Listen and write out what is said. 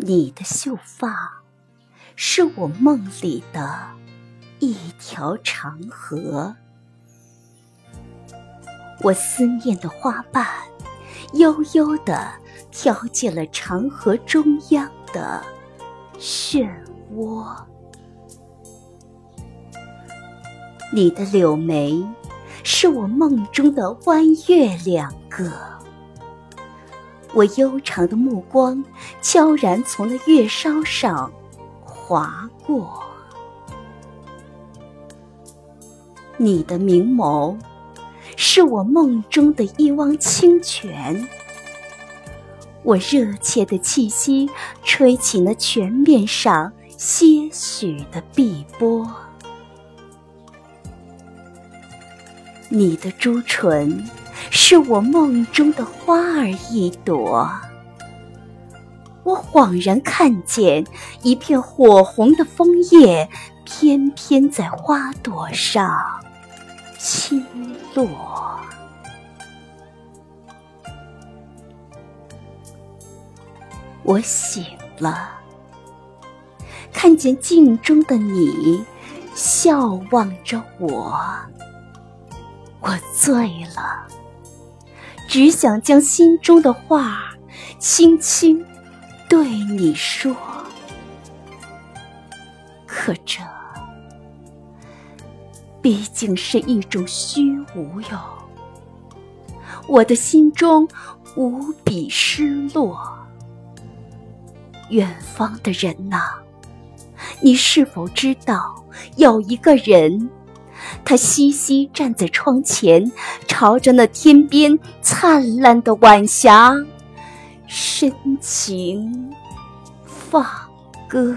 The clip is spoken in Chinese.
你的秀发，是我梦里的一条长河。我思念的花瓣，悠悠地飘进了长河中央的漩涡。你的柳眉，是我梦中的弯月两个。我悠长的目光，悄然从那月梢上划过。你的明眸，是我梦中的一汪清泉。我热切的气息，吹起那泉面上些许的碧波。你的朱唇，是我梦中的花儿一朵。我恍然看见一片火红的枫叶，翩翩在花朵上倾落。我醒了，看见镜中的你，笑望着我。我醉了，只想将心中的话轻轻对你说，可这毕竟是一种虚无哟。我的心中无比失落。远方的人呐，你是否知道有一个人？他嘻嘻站在窗前，朝着那天边灿烂的晚霞，深情放歌。